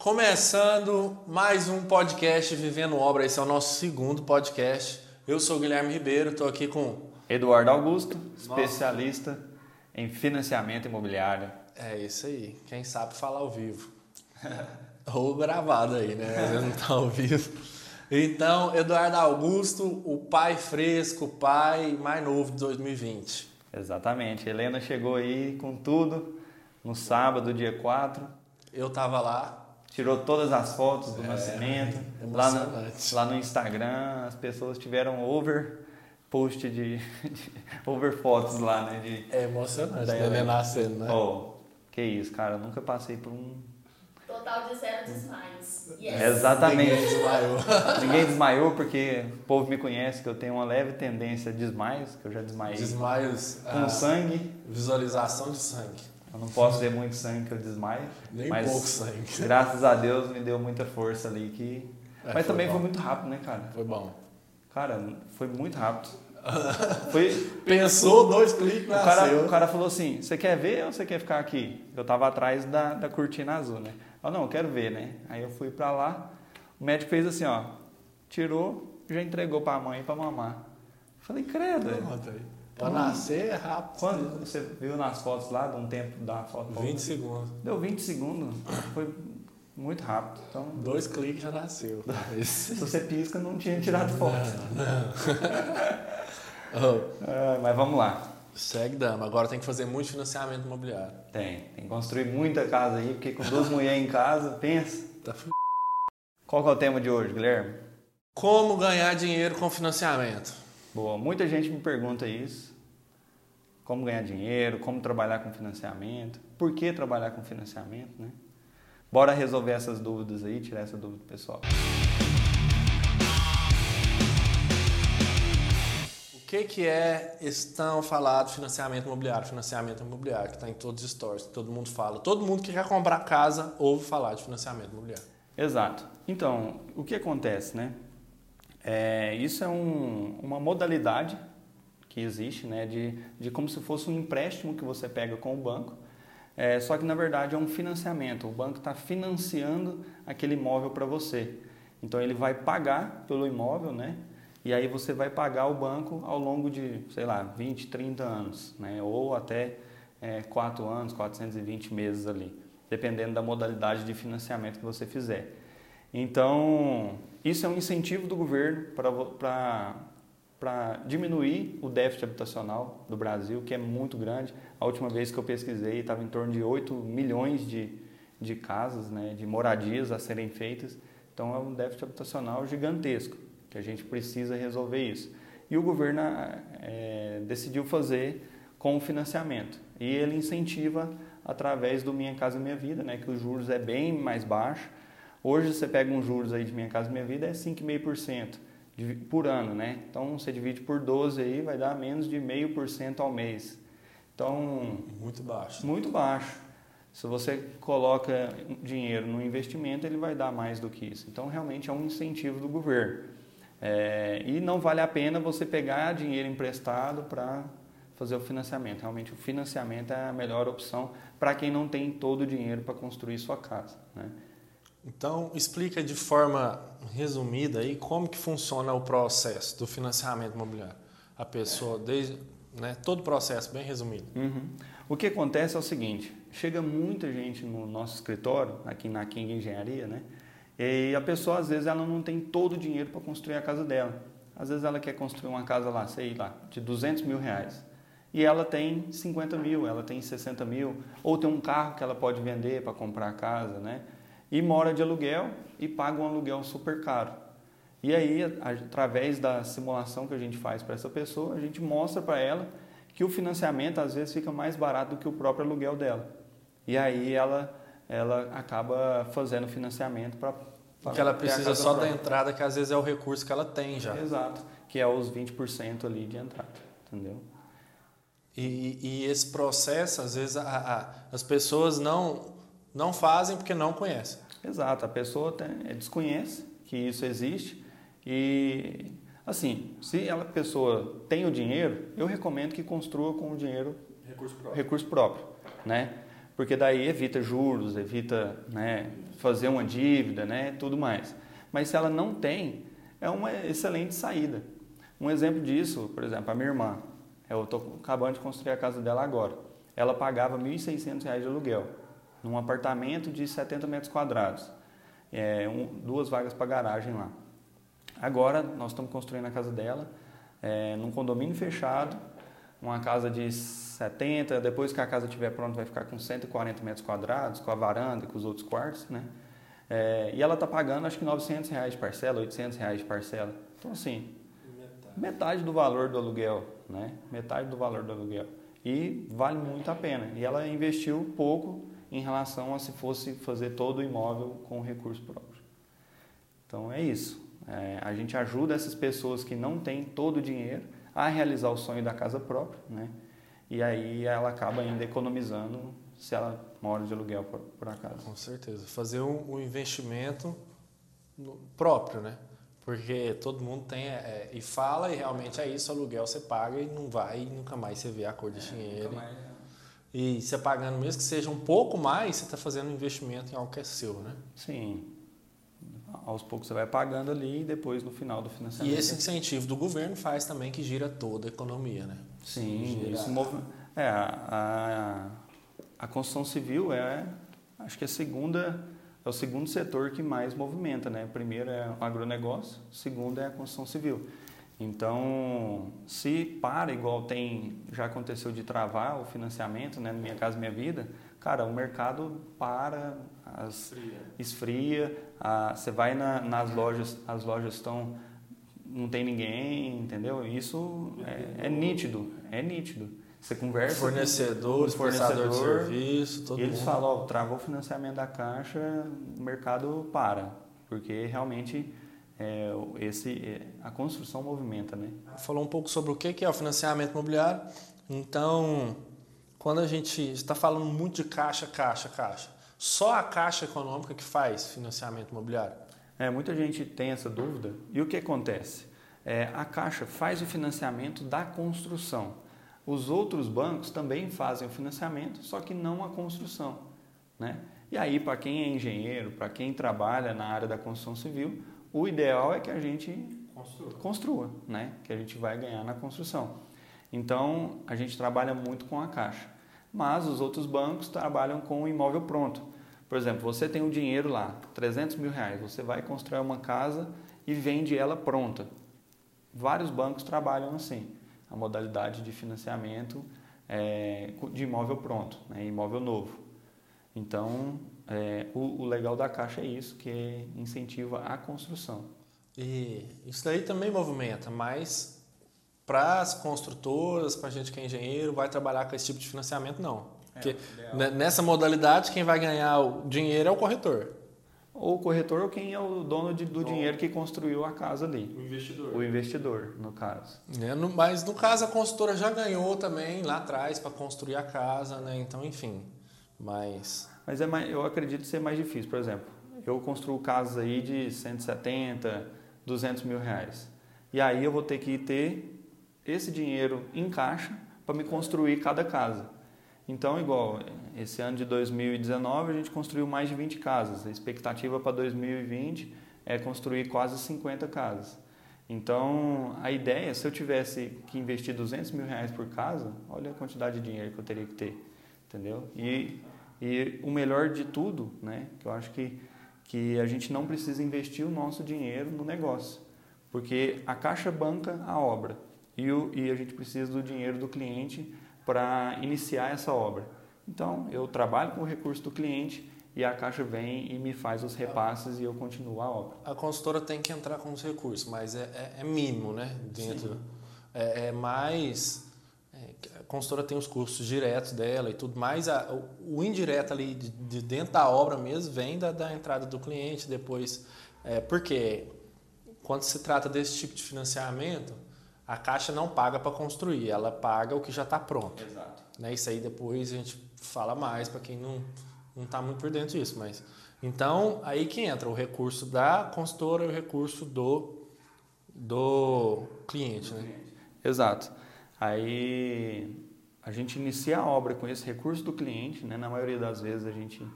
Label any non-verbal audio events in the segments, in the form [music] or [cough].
Começando mais um podcast Vivendo Obra, esse é o nosso segundo podcast. Eu sou o Guilherme Ribeiro, estou aqui com. Eduardo Augusto, especialista em financiamento imobiliário. É isso aí, quem sabe falar ao vivo. [laughs] Ou gravado aí, né? Às vezes não tá ao vivo. Então, Eduardo Augusto, o pai fresco, o pai mais novo de 2020. Exatamente. Helena chegou aí com tudo no sábado, dia 4. Eu tava lá, Tirou todas as fotos do É, nascimento. Lá no, emocionante. lá no Instagram, as pessoas tiveram over post de, [laughs] de over fotos lá, né? De, é emocionante, Da né? Helena. nascendo, né? oh, que isso, cara. Eu nunca passei por um. Total de zero desmaios. Yes. Exatamente. Ninguém desmaiou. [laughs] Ninguém desmaiou porque o povo me conhece que eu tenho uma leve tendência a desmaios, que eu já desmaiei Desmaios, com ah, sangue. visualização de sangue. Eu não posso ver muito sangue que eu desmaio. Nem mas pouco sangue. graças a Deus me deu muita força ali que. É, mas foi também bom. foi muito rápido, né, cara? Foi bom. Cara, foi muito rápido. [laughs] Foi. Pensou, dois cliques, O cara, o cara falou assim: você quer ver ou você quer ficar aqui? Eu tava atrás da, da cortina azul, né? Eu não, eu quero ver, né? Aí eu fui pra lá, o médico fez assim, ó, tirou, já entregou pra mãe pra mamar. Falei, credo. Pronto aí. Pra nascer é rápido. Quando você viu nas fotos lá, de um tempo da foto? 20 segundos. Deu 20 segundos. Foi muito rápido. Então, Dois cliques já nasceu. [laughs] se você pisca, não tinha tirado foto. [laughs] Oh, Ah, mas vamos lá. segue dando. Agora tem que fazer muito financiamento imobiliário. Tem. Tem que construir muita casa aí, porque com duas mulheres em casa, pensa. Tá f... Qual que é o tema de hoje, Guilherme? Como ganhar dinheiro com financiamento? Boa, muita gente me pergunta isso. Como ganhar dinheiro, como trabalhar com financiamento, por que trabalhar com financiamento, né? Bora resolver essas dúvidas aí, tirar essa dúvida do pessoal. O que, que é estão falado financiamento imobiliário? Financiamento imobiliário, que está em todos os stories, que todo mundo fala. Todo mundo que quer comprar casa ouve falar de financiamento imobiliário. Exato. Então, o que acontece, né? É, isso é um- uma modalidade que existe, né? De, de como se fosse um empréstimo que você pega com o banco, é, só que na verdade é um financiamento. O banco está financiando aquele imóvel para você. Então ele vai pagar pelo imóvel, né? E aí você vai pagar o banco ao longo de, sei lá, 20, 30 anos, né? Ou até 4 anos, 420 meses ali, dependendo da modalidade de financiamento que você fizer. Então, isso é um incentivo do governo para diminuir o déficit habitacional do Brasil, que é muito grande. A última vez que eu pesquisei estava em torno de 8 milhões de, de casas, né, de moradias a serem feitas. Então, é um déficit habitacional gigantesco, que a gente precisa resolver isso. E o governo eh, decidiu fazer com o financiamento. E ele incentiva através do Minha Casa Minha Vida, né, que os juros é bem mais baixo. Hoje você pega um juros aí de Minha Casa Minha Vida é 5,5% de- por ano, né? Então você divide por 12 aí vai dar menos de 0,5% ao mês. Então, Muito baixo. muito baixo. Se você coloca dinheiro no investimento, ele vai dar mais do que isso. Então, realmente é um incentivo do governo. É, e não vale a pena você pegar dinheiro emprestado para fazer o financiamento. Realmente, o financiamento é a melhor opção para quem não tem todo o dinheiro para construir sua casa. Né? Então, explica de forma resumida aí como que funciona o processo do financiamento imobiliário. A pessoa, desde, né, todo o processo bem resumido. Uhum. O que acontece é o seguinte: chega muita gente no nosso escritório, aqui na King Engenharia, né? E a pessoa, às vezes, ela não tem todo o dinheiro para construir a casa dela. Às vezes, ela quer construir uma casa lá, sei lá, de 200 mil reais. E ela tem 50 mil, ela tem 60 mil, ou tem um carro que ela pode vender para comprar a casa, né? E mora de aluguel e paga um aluguel super caro. E aí, através da simulação que a gente faz para essa pessoa, a gente mostra para ela que o financiamento às vezes fica mais barato do que o próprio aluguel dela. E aí ela, ela acaba fazendo financiamento para. Porque ela precisa só da entrada, que às vezes é o recurso que ela tem já. Exato, que é os 20% ali de entrada, entendeu? E, e esse processo, às vezes, a- a- as pessoas não, não fazem porque não conhecem. Exato, a pessoa tem- eh, desconhece que isso existe e, assim, se a pessoa tem o dinheiro, eu recomendo que construa com o dinheiro Recurso recurso próprio, né? porque daí evita juros, evita né, fazer uma dívida, né, tudo mais. Mas se ela não tem, é uma excelente saída. Um exemplo disso, por exemplo, a minha irmã, eu estou acabando de construir a casa dela agora. Ela pagava R$ 1.600 de aluguel num apartamento de 70 metros quadrados, é, um, duas vagas para garagem lá. Agora nós estamos construindo a casa dela é, num condomínio fechado, uma casa de 70, depois que a casa estiver pronta vai ficar com 140 metros quadrados, com a varanda e com os outros quartos, né? É, e ela está pagando acho que 900 reais de parcela, 800 reais de parcela. Então assim, metade. metade do valor do aluguel, né? Metade do valor do aluguel. E vale muito a pena. E ela investiu pouco em relação a se fosse fazer todo o imóvel com recurso próprio. Então é isso. É, a gente ajuda essas pessoas que não têm todo o dinheiro a realizar o sonho da casa própria, né? E aí ela acaba ainda economizando se ela mora de aluguel por, por acaso. Com certeza. Fazer um, um investimento próprio, né? Porque todo mundo tem é, e fala e realmente é isso, aluguel você paga e não vai e nunca mais você vê a cor de é, dinheiro. É. E você pagando mesmo que seja um pouco mais, você está fazendo um investimento em algo que é seu, né? Sim. Aos poucos você vai pagando ali e depois no final do financiamento. E esse incentivo do governo faz também que gira toda a economia, né? Sim, gira... isso move... é, a, a, a construção civil é, acho que é a segunda é o segundo setor que mais movimenta, né? Primeiro é o agronegócio, segundo é a construção civil. Então, se para, igual tem, já aconteceu de travar o financiamento, né, no Minha Casa Minha Vida, cara, o mercado para, as, esfria, a, você vai na, nas lojas, as lojas estão, não tem ninguém, entendeu? Isso é, é nítido, é nítido. Você conversa fornecedores, com fornecedor de serviço, todo e eles mundo. falam, ó, travou o financiamento da caixa, o mercado para, porque realmente é, esse, é, a construção movimenta, né? Falou um pouco sobre o que é o financiamento imobiliário. Então, quando a gente está falando muito de caixa, caixa, caixa, só a caixa econômica que faz financiamento imobiliário? É, muita gente tem essa dúvida. E o que acontece? É, a caixa faz o financiamento da construção. Os outros bancos também fazem o financiamento, só que não a construção, né? E aí, para quem é engenheiro, para quem trabalha na área da construção civil, o ideal é que a gente construa. construa, né? Que a gente vai ganhar na construção. Então, a gente trabalha muito com a caixa. Mas os outros bancos trabalham com o imóvel pronto. Por exemplo, você tem um dinheiro lá, 300 mil reais, você vai construir uma casa e vende ela pronta. Vários bancos trabalham assim, a modalidade de financiamento é, de imóvel pronto, né, imóvel novo. Então, é, o, o, legal da Caixa é isso, que incentiva a construção. E isso daí também movimenta, mas para as construtoras, para a gente que é engenheiro, vai trabalhar com esse tipo de financiamento, não. É, Porque nessa modalidade, quem vai ganhar o dinheiro é o corretor. Ou o corretor ou quem é o dono de, do dinheiro que construiu a casa ali. O investidor. O investidor, no caso. É, no, mas no caso a construtora já ganhou também lá atrás para construir a casa, né? Então, enfim. Mas mas é mais, eu acredito ser mais difícil. Por exemplo, eu construo casas aí de 170, 200 mil reais. E aí eu vou ter que ter esse dinheiro em caixa para me construir cada casa. Então, igual, esse ano de 2019 a gente construiu mais de 20 casas. A expectativa para 2020 é construir quase 50 casas. Então, a ideia, se eu tivesse que investir 200 mil reais por casa, olha a quantidade de dinheiro que eu teria que ter, entendeu? E e o melhor de tudo, né, que eu acho que, que a gente não precisa investir o nosso dinheiro no negócio, porque a caixa banca a obra e, o, e a gente precisa do dinheiro do cliente para iniciar essa obra. Então, eu trabalho com o recurso do cliente e a Caixa vem e me faz os repasses e eu continuo a obra. A consultora tem que entrar com os recursos, mas é, é, é mínimo, né? Dentro. É, é, mais a consultora tem os custos diretos dela e tudo mais, a, o, indireto ali de, de, dentro da obra mesmo vem da, da entrada do cliente depois. É, porque quando se trata desse tipo de financiamento, a Caixa não paga para construir, ela paga o que já está pronto. Exato. Né? Isso aí depois a gente fala mais para quem não não está muito por dentro disso, mas então aí que entra o recurso da consultora e o recurso do do cliente, né? Exato. Aí a gente inicia a obra com esse recurso do cliente, né? na maioria das vezes a gente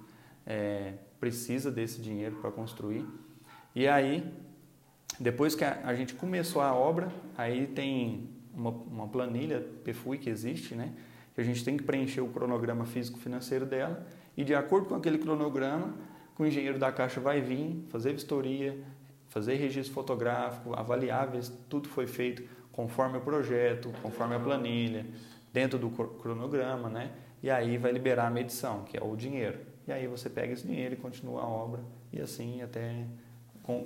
é, precisa desse dinheiro para construir. E aí, depois que a, a, gente começou a obra, aí tem uma, uma planilha PFUI que existe, né? que a gente tem que preencher o cronograma físico-financeiro dela e de acordo com aquele cronograma, o engenheiro da Caixa vai vir, fazer vistoria, fazer registro fotográfico, avaliar ver se tudo foi feito conforme o projeto, conforme a planilha, dentro do cronograma, né? E aí vai liberar a medição, que é o dinheiro. E aí você pega esse dinheiro e continua a obra e assim até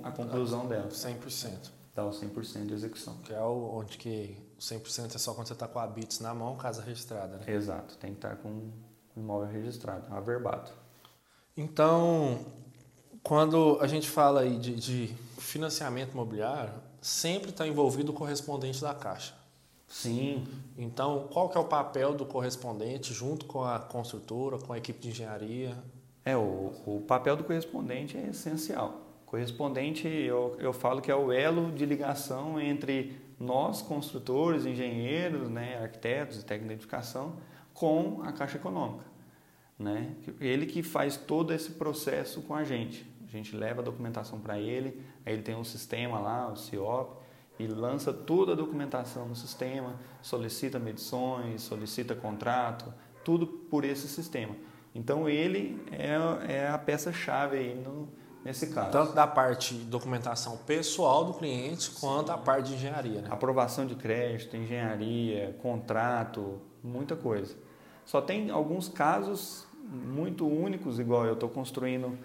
a conclusão dela. 100%. Dá o 100% de execução. Que é o, onde que o 100% é só quando você está com a BITS na mão, casa registrada, né? Exato, tem que estar com o imóvel registrado, averbado. Então, quando a gente fala aí de, de financiamento imobiliário, sempre está envolvido o correspondente da Caixa. Sim. Então, qual que é o papel do correspondente junto com a construtora, com a equipe de engenharia? É, o, o papel do correspondente é essencial. Correspondente, eu, eu falo que é o elo de ligação entre nós, construtores, engenheiros, né, arquitetos e técnicos de edificação, com a Caixa Econômica. Né? Ele que faz todo esse processo com a gente. A gente leva a documentação para ele, aí ele tem um sistema lá, o CIOP, e lança toda a documentação no sistema, solicita medições, solicita contrato, tudo por esse sistema. Então ele é, é a peça-chave aí no, nesse caso. Tanto da parte de documentação pessoal do cliente quanto Sim. a parte de engenharia. Né? Aprovação de crédito, engenharia, contrato, muita coisa. Só tem alguns casos muito únicos, igual eu estou construindo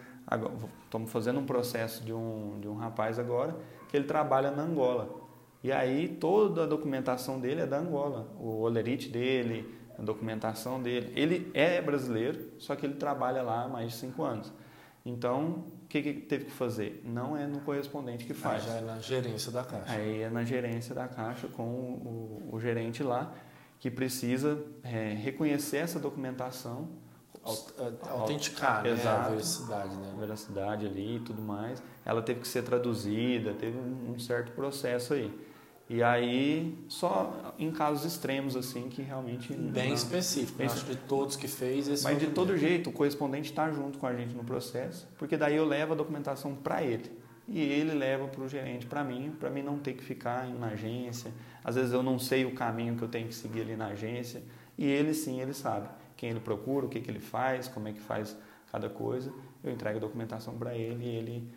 estamos fazendo um processo de um, de um rapaz agora que ele trabalha na Angola. E aí toda a documentação dele é da Angola. O olerite dele, a documentação dele. Ele é brasileiro, só que ele trabalha lá há mais de cinco anos. Então, o que, que teve que fazer? Não é no correspondente que faz. Ah, já é na gerência da Caixa. Aí é na gerência da Caixa com o, o, o gerente lá que precisa é, reconhecer essa documentação autenticar né? A veracidade, né? A veracidade ali e tudo mais. Ela teve que ser traduzida, teve um certo processo aí. E aí, só em casos extremos, assim, que realmente... Bem não, específico, bem acho de todos que fez esse Mas de todo jeito, o correspondente está junto com a gente no processo, porque daí eu levo a documentação para ele. E ele leva para o gerente, para mim, para mim não ter que ficar na agência. Às vezes eu não sei o caminho que eu tenho que seguir ali na agência, e ele sim, ele sabe quem ele procura, o que, que ele faz, como é que faz cada coisa. Eu entrego a documentação para ele e ele.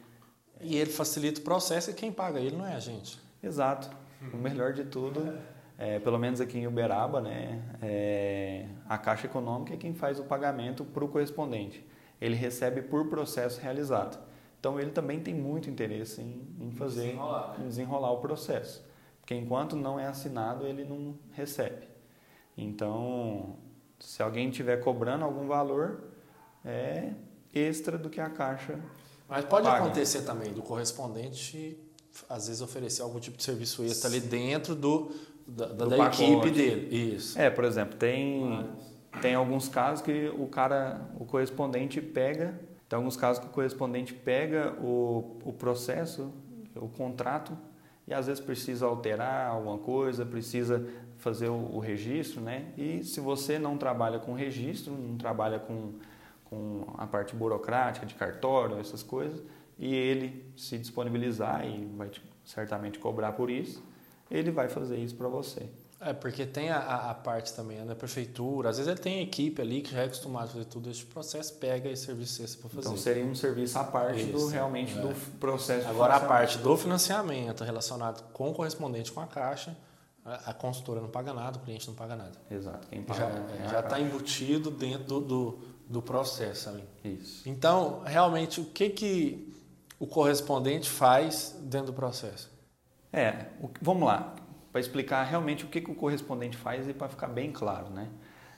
E ele facilita o processo e quem paga ele não é a gente. Exato. O melhor de tudo, é, pelo menos aqui em Uberaba, né, é, a Caixa Econômica é quem faz o pagamento para o correspondente. Ele recebe por processo realizado. Então ele também tem muito interesse em, em fazer, desenrolar, né? em desenrolar o processo. Porque enquanto não é assinado, ele não recebe. Então, se alguém estiver cobrando algum valor, é extra do que a caixa. Mas pode paga. acontecer também do correspondente, às vezes, oferecer algum tipo de serviço extra ali dentro do, da, do da equipe dele. Isso. É, por exemplo, tem, tem alguns casos que o cara, o correspondente pega, tem alguns casos que o correspondente pega o, o processo, o contrato, e às vezes precisa alterar alguma coisa, precisa fazer o, registro, né? E se você não trabalha com registro, não trabalha com, com a parte burocrática de cartório, essas coisas, e ele se disponibilizar e vai te, certamente cobrar por isso, ele vai fazer isso para você. É, porque tem a, a, parte também da né? prefeitura, às vezes ele tem equipe ali que já é acostumado a fazer tudo esse processo, pega esse serviço para fazer. Então seria um serviço à parte Isso, do realmente é. do processo. Agora a parte do financiamento relacionado com o correspondente com a caixa, a, a consultora não paga nada, o cliente não paga nada. Exato. Quem paga já é está embutido dentro do, do, do, processo ali. Isso. Então, realmente, o que, que o correspondente faz dentro do processo? É, o, vamos lá, para explicar realmente o que, que o correspondente faz e para ficar bem claro, né?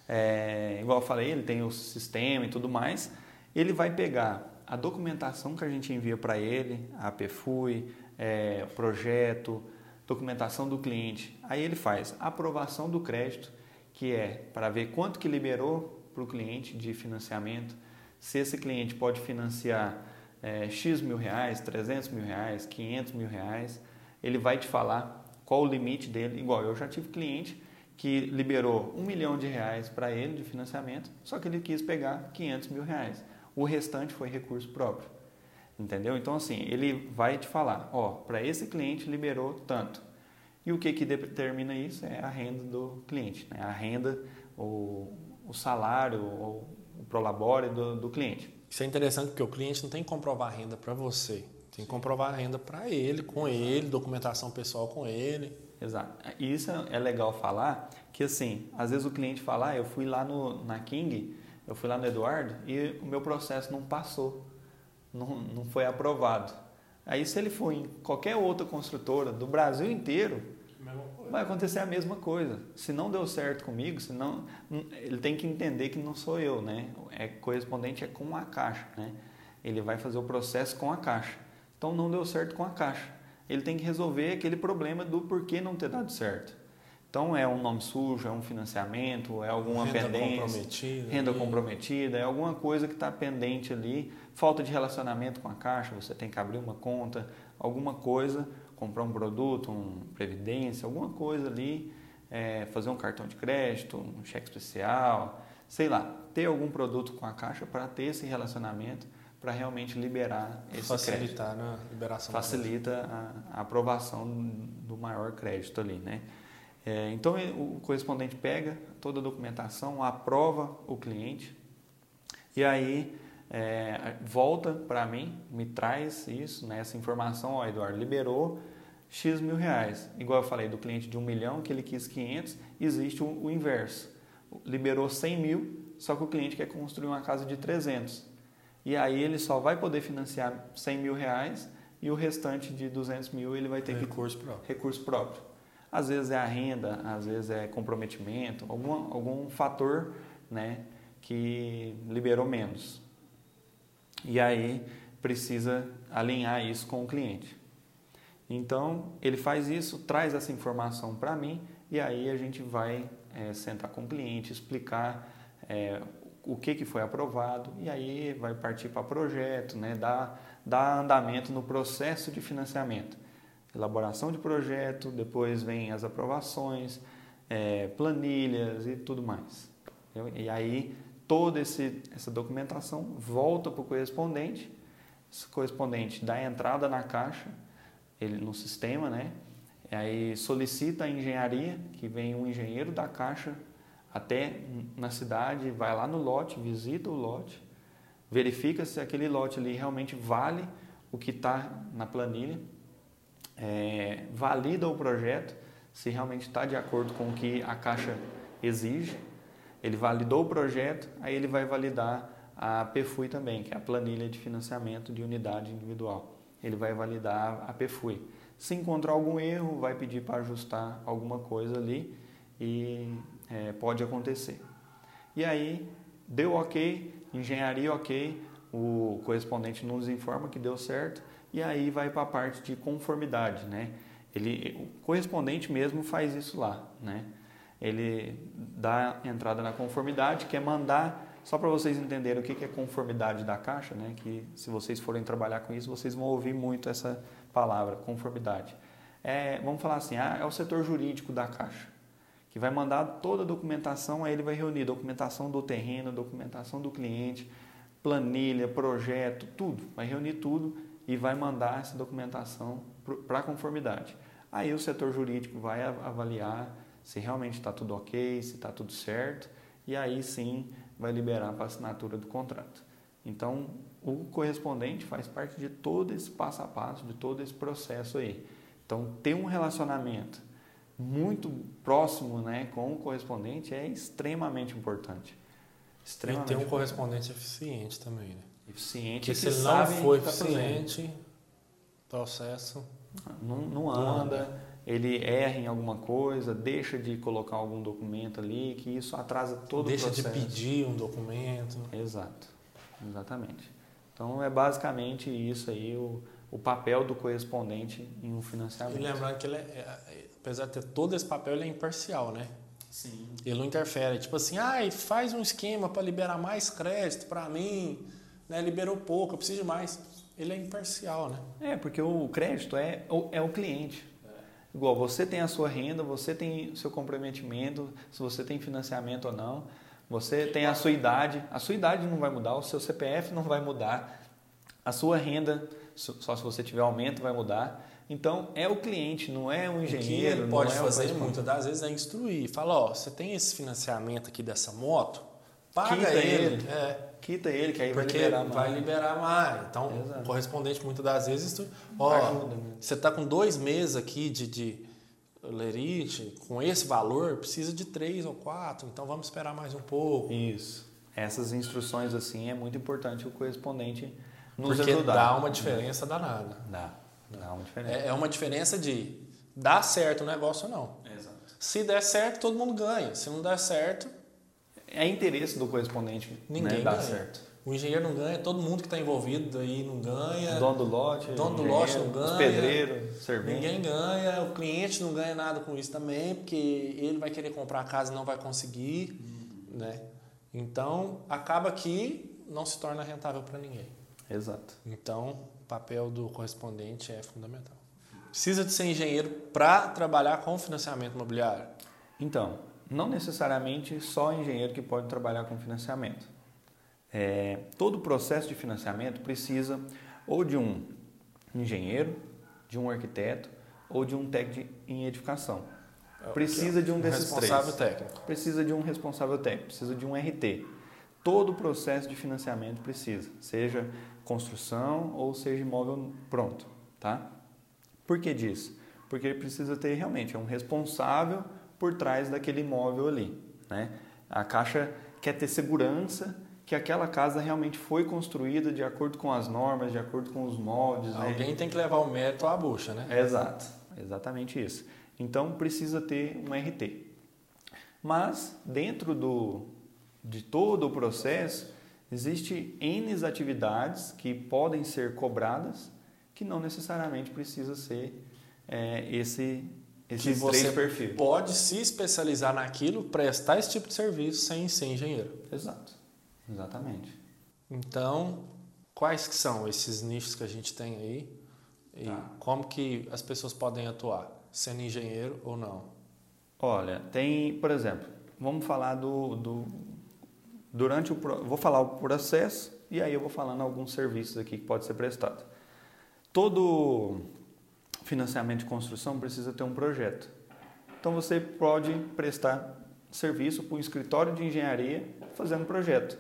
É, igual eu falei, ele tem o sistema e tudo mais, ele vai pegar a documentação que a gente envia para ele, a PFUI, é, projeto, documentação do cliente. Aí ele faz aprovação do crédito, que é para ver quanto que liberou para o cliente de financiamento, se esse cliente pode financiar é, X mil reais, 300 mil reais, 500 mil reais, ele vai te falar qual o limite dele. Igual eu já tive cliente que liberou um milhão de reais para ele de financiamento, só que ele quis pegar 500 mil reais. O restante foi recurso próprio. Entendeu? Então, assim, ele vai te falar, ó, para esse cliente liberou tanto. E o que, que determina isso é a renda do cliente, né? a renda, o, o salário, o, o prolabore do, do cliente. Isso é interessante porque o cliente não tem que comprovar a renda para você, tem que comprovar a renda para ele, com ele, documentação pessoal com ele. Exato. E isso é legal falar, que assim, às vezes o cliente fala, ah, eu fui lá no, na King, eu fui lá no Eduardo e o meu processo não passou, não, não foi aprovado. Aí se ele for em qualquer outra construtora do Brasil inteiro, vai acontecer a mesma coisa. Se não deu certo comigo, se não, ele tem que entender que não sou eu, né? É correspondente é com a caixa, né? Ele vai fazer o processo com a caixa. Então não deu certo com a caixa ele tem que resolver aquele problema do porquê não ter dado certo. Então é um nome sujo, é um financiamento, é alguma renda pendência, comprometida, renda comprometida, é alguma coisa que está pendente ali, falta de relacionamento com a caixa, você tem que abrir uma conta, alguma coisa, comprar um produto, uma previdência, alguma coisa ali, é, fazer um cartão de crédito, um cheque especial, sei lá, ter algum produto com a caixa para ter esse relacionamento para realmente liberar esse Facilitar crédito. a liberação. Facilita a, a, aprovação do maior crédito ali, né? É, então o correspondente pega toda a documentação, aprova o cliente e aí é, volta para mim, me traz isso, né, essa informação, ó, Eduardo, liberou X mil reais. Igual eu falei do cliente de um milhão, que ele quis 500, existe o, o inverso. Liberou 100 mil, só que o cliente quer construir uma casa de 300 e aí ele só vai poder financiar 100 mil reais e o restante de 200 mil ele vai ter recurso que próprio. recurso próprio. Às vezes é a renda, às vezes é comprometimento, algum, algum fator né, que liberou menos. E aí precisa alinhar isso com o cliente. Então ele faz isso, traz essa informação para mim e aí a gente vai é, sentar com o cliente, explicar é, o que, que foi aprovado e aí vai partir para projeto, né? dar, dar andamento no processo de financiamento. Elaboração de projeto, depois vem as aprovações, é, planilhas e tudo mais. E aí toda esse, essa documentação volta para o correspondente, esse correspondente dá entrada na caixa, ele no sistema, né? E aí solicita a engenharia, que vem um engenheiro da caixa até na cidade, vai lá no lote, visita o lote, verifica se aquele lote ali realmente vale o que está na planilha, é, valida o projeto, se realmente está de acordo com o que a Caixa exige. Ele validou o projeto, aí ele vai validar a PFUI também, que é a planilha de financiamento de unidade individual. Ele vai validar a PFUI. Se encontrar algum erro, vai pedir para ajustar alguma coisa ali e é, pode acontecer. E aí, deu ok, engenharia ok, o correspondente nos informa que deu certo, e aí vai para a parte de conformidade, né? Ele, o correspondente mesmo faz isso lá, né? Ele dá entrada na conformidade, quer mandar, só para vocês entenderem o que é conformidade da caixa, né? Que se vocês forem trabalhar com isso, vocês vão ouvir muito essa palavra, conformidade. É, vamos falar assim, ah, é o setor jurídico da caixa que vai mandar toda a documentação, aí ele vai reunir documentação do terreno, documentação do cliente, planilha, projeto, tudo. Vai reunir tudo e vai mandar essa documentação para conformidade. Aí o setor jurídico vai avaliar se realmente está tudo ok, se está tudo certo, e aí sim vai liberar para assinatura do contrato. Então, o correspondente faz parte de todo esse passo a passo, de todo esse processo aí. Então, ter um relacionamento muito próximo né, com o correspondente é extremamente importante. Extremamente e ter um correspondente eficiente também. Né? Eficiente. Porque se ele não for tá eficiente, o processo não, não anda, ele erra em alguma coisa, deixa de colocar algum documento ali, que isso atrasa todo deixa o processo. Deixa de pedir um documento. Exato, exatamente. Então é basicamente isso aí o, o papel do correspondente em um financiamento. E lembrando que ele é, é apesar de ter todo esse papel, ele é imparcial, né? Sim. Ele não interfere. Tipo assim, ah, faz um esquema para liberar mais crédito para mim, né? Liberou pouco, eu preciso de mais. Ele é imparcial, né? É, porque o crédito é, é o cliente. Igual você tem a sua renda, você tem o seu comprometimento, se você tem financiamento ou não, você tem a sua idade, a sua idade não vai mudar, o seu CPF não vai mudar, a sua renda, só se você tiver aumento, vai mudar. Então, é o cliente, não é o engenheiro. O que ele pode é fazer muitas das vezes é instruir. Fala, ó, você tem esse financiamento aqui dessa moto, paga Quita ele. ele. É. Quita ele, que aí vai liberar mais. vai liberar mais. Então, Exato. o correspondente muitas das vezes, tu- ó, Ajuda, né? você está com dois meses aqui de, de lerite, com esse valor, precisa de três ou quatro, então vamos esperar mais um pouco. Isso. Essas instruções assim é muito importante o correspondente nos porque ajudar. dá uma diferença danada. Dá. Dá uma diferença. É, é uma diferença de dar certo o negócio ou não. Exato. Se der certo, todo mundo ganha. Se não der certo, É interesse do correspondente ninguém né, dar ganha. certo. O engenheiro não ganha, todo mundo que está envolvido aí não ganha. O dono do lote, dono do o lote não engenheiro, Os ganha. pedreiros, servente. Ninguém ganha, o cliente não ganha nada com isso também, porque ele vai querer comprar a casa e não vai conseguir, né? Então, acaba que não se torna rentável para ninguém. Exato. Então, o papel do correspondente é fundamental. Precisa de ser engenheiro para trabalhar com financiamento imobiliário. Então, não necessariamente só engenheiro que pode trabalhar com financiamento. É, todo o processo de financiamento precisa ou de um engenheiro, de um arquiteto ou de um técnico em edificação. Precisa de um desses responsável técnico. Precisa de um responsável técnico, precisa de um RT. Todo o processo de financiamento precisa, seja construção ou seja imóvel pronto, tá? Por que disso? Porque ele precisa ter realmente é um responsável por trás daquele imóvel ali, né? A Caixa quer ter segurança que aquela casa realmente foi construída de acordo com as normas, de acordo com os moldes, né? Alguém tem que levar o mérito à bucha, né? Exato, exatamente isso. Então precisa ter um RT. Mas dentro do, de todo o processo existe N atividades que podem ser cobradas que não necessariamente precisa ser é, esse Que esses você três perfis. pode se especializar naquilo, prestar esse tipo de serviço sem ser engenheiro. Exato, exatamente. Então, quais que são esses nichos que a gente tem aí? E Tá. como que as pessoas podem atuar, sendo engenheiro ou não? Olha, tem, por exemplo, vamos falar do, do durante o vou falar o processo e aí eu vou falando alguns serviços aqui que pode ser prestado. Todo financiamento de construção precisa ter um projeto. Então você pode prestar serviço para um escritório de engenharia fazendo projeto.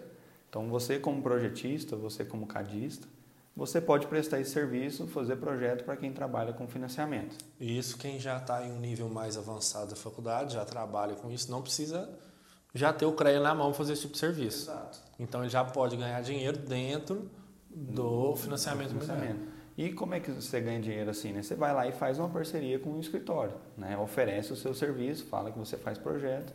Então você como projetista, você como cadista, você pode prestar esse serviço, fazer projeto para quem trabalha com financiamento. E isso quem já está em um nível mais avançado da faculdade, já trabalha com isso, não precisa já ter o CREA na mão para fazer esse tipo de serviço. Exato. Então ele já pode ganhar dinheiro dentro do financiamento imobiliário. financiamento. E como é que você ganha dinheiro assim? Né? Você vai lá e faz uma parceria com um escritório, né? oferece o seu serviço, fala que você faz projeto.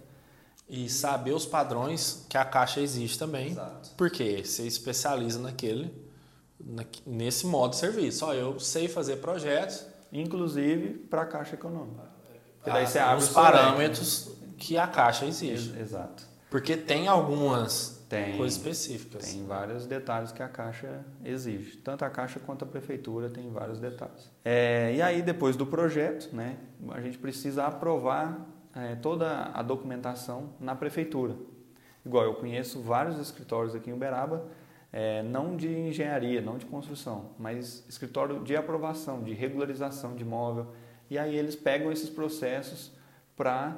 E saber os padrões que a caixa existe também. Exato. Porque você especializa naquele, na- nesse modo de serviço. Ó, eu sei fazer projetos, Inclusive para a Caixa Econômica. Ah, daí você abre os parâmetros que a caixa exige. Ex- Exato. Porque tem algumas Tem. coisas específicas. Tem vários detalhes que a Caixa exige. Tanto a Caixa quanto a Prefeitura tem vários detalhes. É, e aí, depois do projeto, né, a gente precisa aprovar é, toda a documentação na Prefeitura. Igual eu conheço vários escritórios aqui em Uberaba, é, não de engenharia, não de construção, mas escritório de aprovação, de regularização de imóvel. E aí eles pegam esses processos para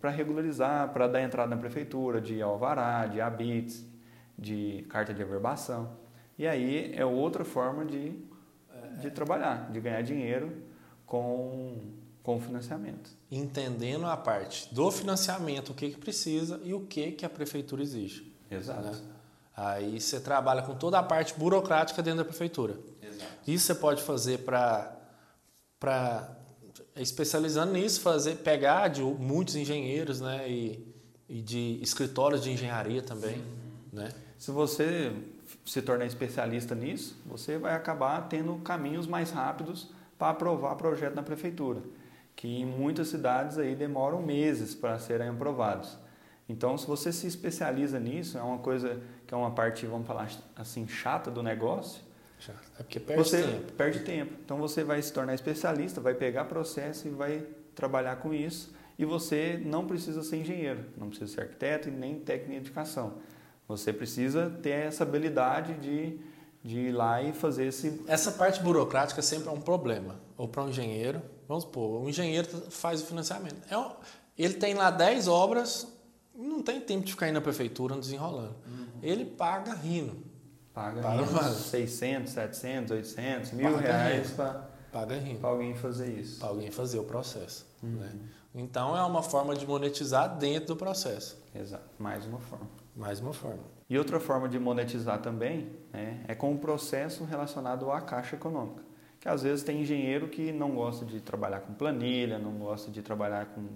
para regularizar, para dar entrada na prefeitura, de alvará, de habits, de carta de averbação. E aí é outra forma de, de trabalhar, de ganhar dinheiro com, com financiamento. Entendendo a parte do financiamento, o que, que precisa e o que, que a prefeitura exige. Exato. né? Aí você trabalha com toda a parte burocrática dentro da prefeitura. Exato. Isso você pode fazer para especializando nisso, fazer pegar de muitos engenheiros, né, e, e de escritórios de engenharia também, né? Se você se tornar especialista nisso, você vai acabar tendo caminhos mais rápidos para aprovar projeto na prefeitura, que em muitas cidades aí demoram meses para serem aprovados. Então, se você se especializa nisso, é uma coisa que é uma parte, vamos falar assim, chata do negócio, Já. É porque perde você tempo. perde tempo. Então você vai se tornar especialista, vai pegar processo e vai trabalhar com isso. E você não precisa ser engenheiro, não precisa ser arquiteto e nem técnico de educação. Você precisa ter essa habilidade de, de ir lá e fazer esse. Essa parte burocrática sempre é um problema. Ou para um engenheiro, vamos supor, o engenheiro faz o financiamento. É um- ele tem lá 10 obras, não tem tempo de ficar indo na prefeitura desenrolando. Ele paga rindo. Paga, uns mais. 600, 700, 800, mil Paga reais para alguém fazer isso. Para alguém fazer o processo. Uhum. né? Então é uma forma de monetizar dentro do processo. Exato, mais uma forma. Mais uma forma. E outra forma de monetizar também né, é com o processo relacionado à caixa econômica. Que às vezes tem engenheiro que não gosta de trabalhar com planilha, não gosta de trabalhar com,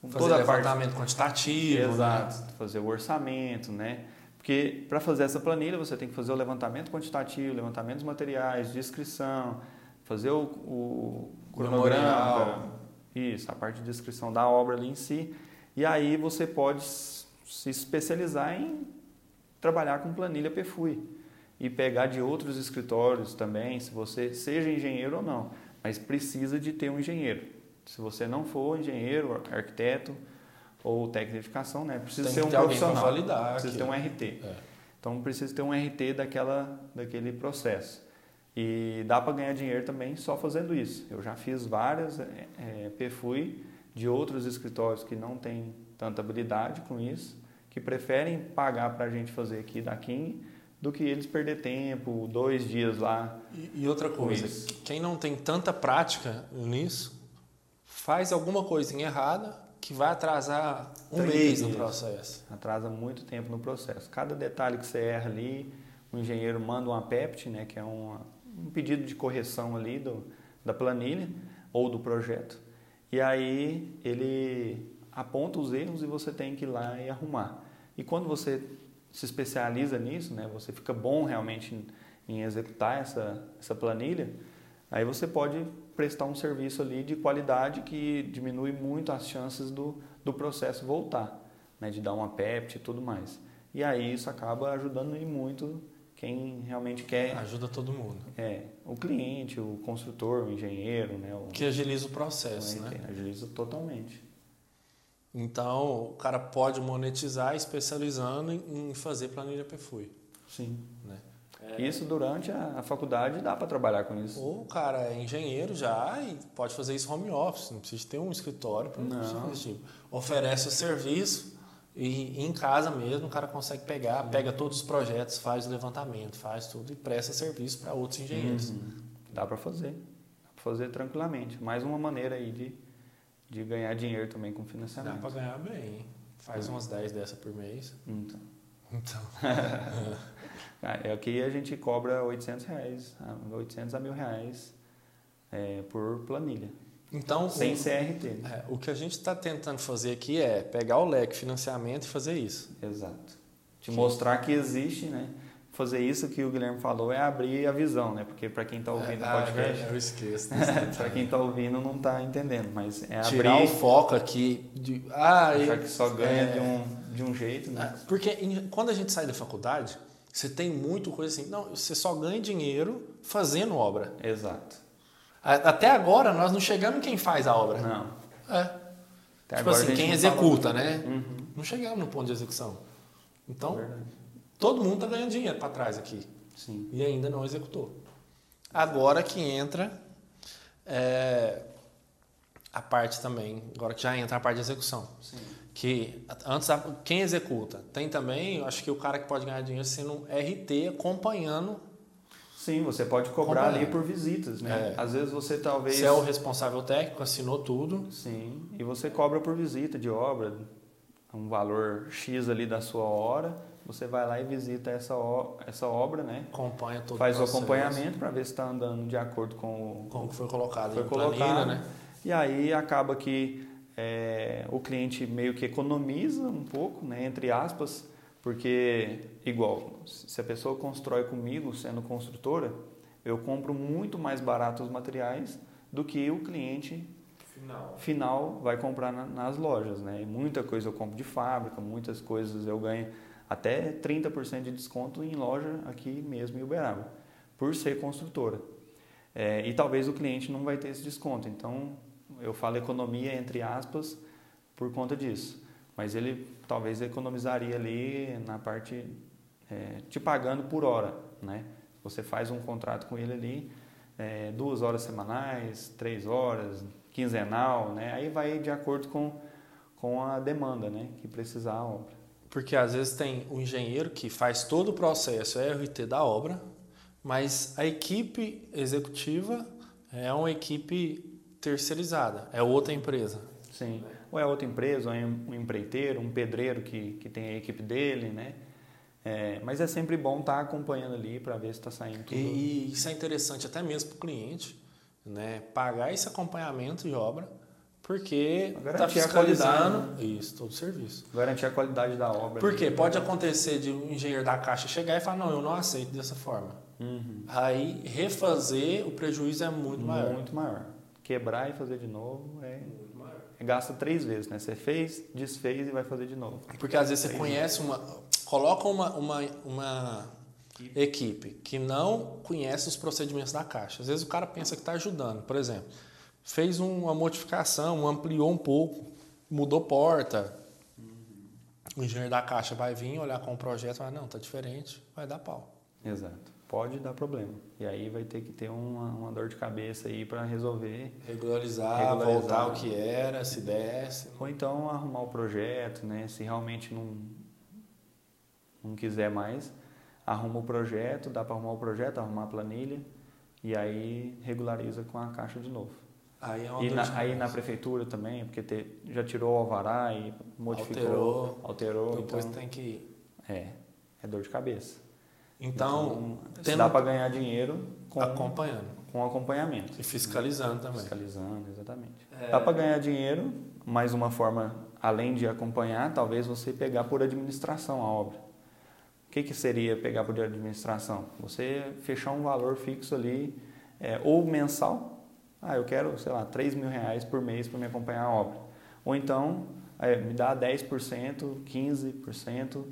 com Fazer toda a parte levantamento quantitativo. né? Exato, fazer o orçamento, né? Porque para fazer essa planilha você tem que fazer o levantamento quantitativo, levantamento dos materiais, descrição, fazer o, o cronograma, isso, a parte de descrição da obra ali em si. E aí você pode se especializar em trabalhar com planilha PFUI e pegar de outros escritórios também, se você seja engenheiro ou não, mas precisa de ter um engenheiro. Se você não for engenheiro, arquiteto ou técnico de edificação, né, precisa ser um profissional. validar precisa ter um RT. É. Então precisa ter um RT daquela, daquele processo. E dá para ganhar dinheiro também só fazendo isso. Eu já fiz várias é, é, PFUI de outros escritórios que não têm tanta habilidade com isso, que preferem pagar para a gente fazer aqui da King do que eles perder tempo, dois dias lá. E, e outra coisa, quem não tem tanta prática nisso, faz alguma coisinha errada que vai atrasar um 30 mês no processo. Atrasa muito tempo no processo. Cada detalhe que você erra ali, o engenheiro manda uma PEPT, né, que é uma, um pedido de correção ali do, da planilha ou do projeto. E aí ele aponta os erros e você tem que ir lá e arrumar. E quando você se especializa nisso, né, você fica bom realmente em, em executar essa, essa planilha, aí você pode prestar um serviço ali de qualidade que diminui muito as chances do, do processo voltar, né, de dar uma PEPT e tudo mais. E aí isso acaba ajudando e muito quem realmente quer, Ajuda todo mundo. é, o cliente, o construtor, o engenheiro, né, o, Que agiliza o processo, o né? Agiliza totalmente. Então, o cara pode monetizar especializando em fazer planilha PFUI. Sim. Né? Isso durante a, faculdade dá para trabalhar com isso. Ou o cara é engenheiro já e pode fazer isso home office, não precisa ter um escritório para tipo. Oferece o serviço e em casa mesmo o cara consegue pegar, pega todos os projetos, faz o levantamento, faz tudo e presta serviço para outros engenheiros. Uhum. Dá para fazer. Dá para fazer tranquilamente. Mais uma maneira aí de, de ganhar dinheiro também com Dá financiamento. para ganhar bem. Faz umas 10 dessa por mês. Então, Então, [laughs] é aqui a gente cobra 800 reais, ah, 800 a mil reais é, por planilha, então sem o, CRT. né? é, o que a gente está tentando fazer aqui é pegar o leque financiamento e fazer isso. Exato. Te mostrar que existe, né? Fazer isso que o Guilherme falou é abrir a visão, né? Porque para quem está ouvindo o Ah, podcast, eu esqueço. [laughs] para quem está ouvindo não está entendendo, mas é abrir Tirar o foco aqui de. Ah, achar que só ganha é, de, um, de um jeito, né? Ah, Porque quando a gente sai da faculdade, você tem muito coisa assim. Não, você só ganha dinheiro fazendo obra. Exato. Até agora nós não chegamos em quem faz a obra. Não. É. Até tipo assim, quem executa, né? Uhum. Não chegamos no ponto de execução. Então, Verdade. todo mundo tá ganhando dinheiro para trás aqui. Sim. E ainda não executou. Agora que entra é, a parte também, agora que já entra a parte de execução. Sim. Que antes, quem executa? Tem também, acho que o cara que pode ganhar dinheiro sendo um RT acompanhando. Sim, você pode cobrar ali por visitas, né? É. Às vezes você talvez. Você é o responsável técnico, assinou tudo. Sim, e você cobra por visita de obra, um valor X ali da sua hora, você vai lá e visita essa, essa obra, né? Acompanha todo Faz o processo, acompanhamento para ver se está andando de acordo com o Como que foi colocado foi em planilha, colocado. né? E aí acaba que é, o cliente meio que economiza um pouco, né, entre aspas, porque, igual, se a pessoa constrói comigo, sendo construtora, eu compro muito mais barato os materiais do que o cliente Final. final vai comprar na- nas lojas, né? E muita coisa eu compro de fábrica, muitas coisas eu ganho até 30% de desconto em loja aqui mesmo em Uberaba. por ser construtora. É, e talvez o cliente não vai ter esse desconto. Então, eu falo economia entre aspas por conta disso. Mas ele talvez economizaria ali na parte é, te pagando por hora, né? Você faz um contrato com ele ali, é, duas horas semanais, três horas, quinzenal, né? Aí vai de acordo com, com a demanda, né? Que precisar a obra. Porque às vezes tem o engenheiro que faz todo o processo é RT da obra, mas a equipe executiva é uma equipe terceirizada, é outra empresa. Sim, ou é outra empresa, ou é um empreiteiro, um pedreiro que, que tem a equipe dele, né? É, mas é sempre bom estar tá acompanhando ali para ver se está saindo tudo. E isso é interessante até mesmo para o cliente, né? Pagar esse acompanhamento de obra, porque está fiscalizando né? isso, todo o serviço. Garantir a qualidade da obra. Porque pode acontecer de um engenheiro da caixa chegar e falar, não, eu não aceito dessa forma. Uhum. Aí refazer o prejuízo é muito maior. Muito maior. Quebrar e fazer de novo é gasta três vezes, né? Você fez, desfez e vai fazer de novo. Porque às vezes você conhece uma, coloca uma, uma, uma equipe que não conhece os procedimentos da caixa. Às vezes o cara pensa que está ajudando. Por exemplo, fez uma modificação, ampliou um pouco, mudou porta. O engenheiro da caixa vai vir olhar com o projeto e vai, não, está diferente, vai dar pau. Exato. Pode dar problema. E aí vai ter que ter uma, uma dor de cabeça aí para resolver. Regularizar, regularizar, voltar o que era, se desse. Ou então arrumar o projeto, né? Se realmente não, não quiser mais, arruma o projeto, dá para arrumar o projeto, arrumar a planilha e aí regulariza com a caixa de novo. Aí, é e na, aí na prefeitura também, porque te, já tirou o alvará e modificou, alterou, alterou depois então, tem que é, é dor de cabeça. Então, então tendo, dá para ganhar dinheiro com, acompanhando, com acompanhamento e fiscalizando né? também. Fiscalizando, exatamente. É... Dá para ganhar dinheiro, mais uma forma além de acompanhar, talvez você pegar por administração a obra que, que seria pegar por administração? Você fechar um valor fixo ali, é, ou mensal, ah, eu quero, sei lá, 3 mil reais por mês para me acompanhar a obra. Ou então, é, me dá 10%, 15%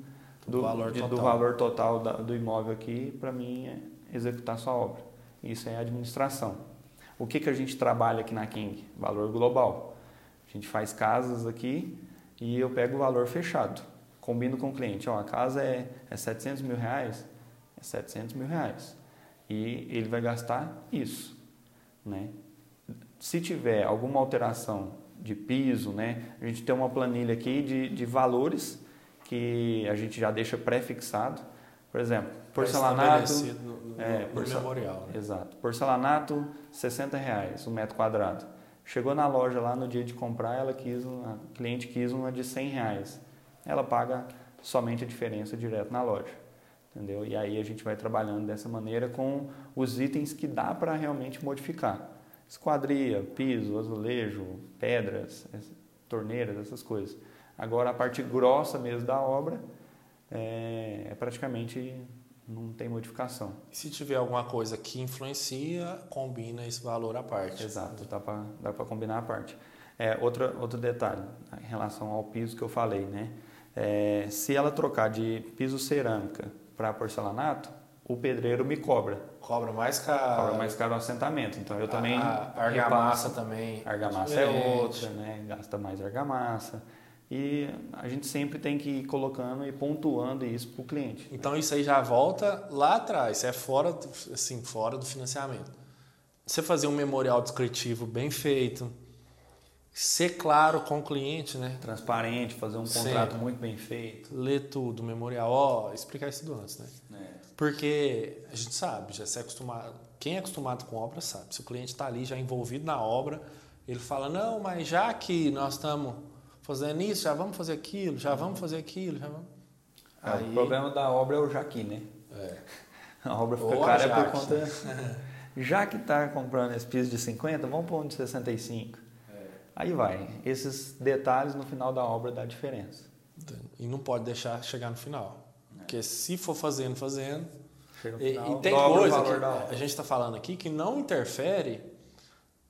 do, do, valor de, total, do, valor total da, do imóvel aqui para mim é, executar sua obra. Isso é administração. O que, que a gente trabalha aqui na King? Valor global. A gente faz casas aqui e eu pego o valor fechado combino com o cliente, ó, a casa é, é 700 mil reais, é 700 mil reais. E ele vai gastar isso, né? Se tiver alguma alteração de piso, né? A gente tem uma planilha aqui de, de valores que a gente já deixa pré-fixado. Por exemplo, porcelanato... No, no, é, no memorial. Né? Exato. Porcelanato, 60 reais, um metro quadrado. Chegou na loja lá no dia de comprar, ela quis, a cliente quis uma de 100 reais ela paga somente a diferença direto na loja. Entendeu? E aí a gente vai trabalhando dessa maneira com os itens que dá para realmente modificar. Esquadria, piso, azulejo, pedras, torneiras, essas coisas. Agora a parte grossa mesmo da obra é, é praticamente não tem modificação. Se tiver alguma coisa que influencia, combina esse valor à parte. Exato, dá para combinar a parte. É, outra, outro detalhe em relação ao piso que eu falei, né? É, se ela trocar de piso cerâmica para porcelanato, o pedreiro me cobra. Cobra mais caro. Cobra mais caro o assentamento. Então eu também. A argamassa repasso. também. Argamassa é outra, né? Gasta mais argamassa. E a gente sempre tem que ir colocando e pontuando isso para o cliente. Então isso aí já volta lá atrás, é fora, assim, fora do financiamento. Você fazer um memorial descritivo bem feito, ser claro com o cliente, né? Transparente, fazer um contrato muito bem feito. Ler tudo, memorial, ó, explicar isso do antes, né? É. Porque a gente sabe, já se é acostumado, quem é acostumado com obra sabe. Se o cliente está ali já envolvido na obra, ele fala, não, mas já que nós estamos fazendo isso, já vamos fazer aquilo, já vamos fazer aquilo, já vamos. É, Aí... O problema da obra é o Jaqui, né? É. [laughs] A obra fica Ou cara por conta... [laughs] já que está comprando esse piso de 50, vamos pôr um de 65. Aí vai. Esses detalhes no final da obra dá diferença. E não pode deixar chegar no final. É. Porque se for fazendo, fazendo. Final, e, e, tem coisa que a gente está falando aqui que não interfere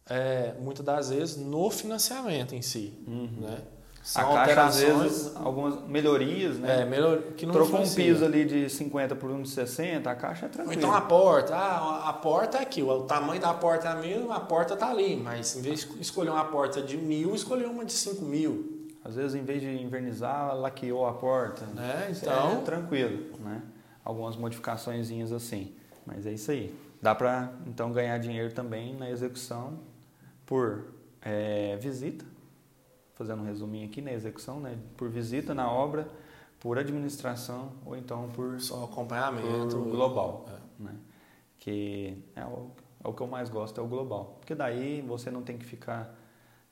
é, muitas das vezes no financiamento em si. Uhum. Né? São a caixa, às alterações- vezes, algumas melhorias, né? É, melhor que não Trocou um piso ali de 50 por um de 60, a caixa é Ou tranquila. então a porta, ah, a porta é aqui, o tamanho da porta é a mesma, a porta tá ali, mas em vez de escolher uma porta de mil, escolheu uma de cinco mil, Às vezes, em vez de invernizar, laqueou a porta. né? Então, Então, tranquilo, né? Algumas modificaçõezinhas assim. Mas é isso aí. Dá para, então, ganhar dinheiro também na execução por é, visita. Fazendo um resuminho aqui na execução, né? Por visita na obra, por administração ou então por, só acompanhamento por global. É. Né? Que é o, é o que eu mais gosto, é o global. Porque daí você não tem que ficar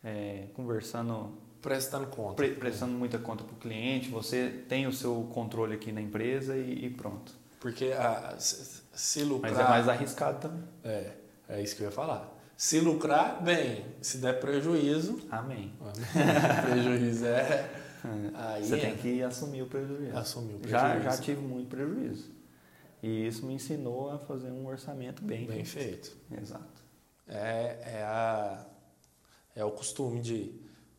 é, conversando Prestando conta. pre- prestando muita conta para o cliente, você tem o seu controle aqui na empresa e, e pronto. Porque ah, se, se lucrar. Mas é mais arriscado também. É, é isso que eu ia falar. Se lucrar, bem. Se der prejuízo, Amém. [laughs] prejuízo é. Aí você é. tem que assumir o prejuízo. Assumir o Já, prejuízo. já tive muito prejuízo. E isso me ensinou a fazer um orçamento bem, Bem feito. Exato. É, é, a, é o costume de.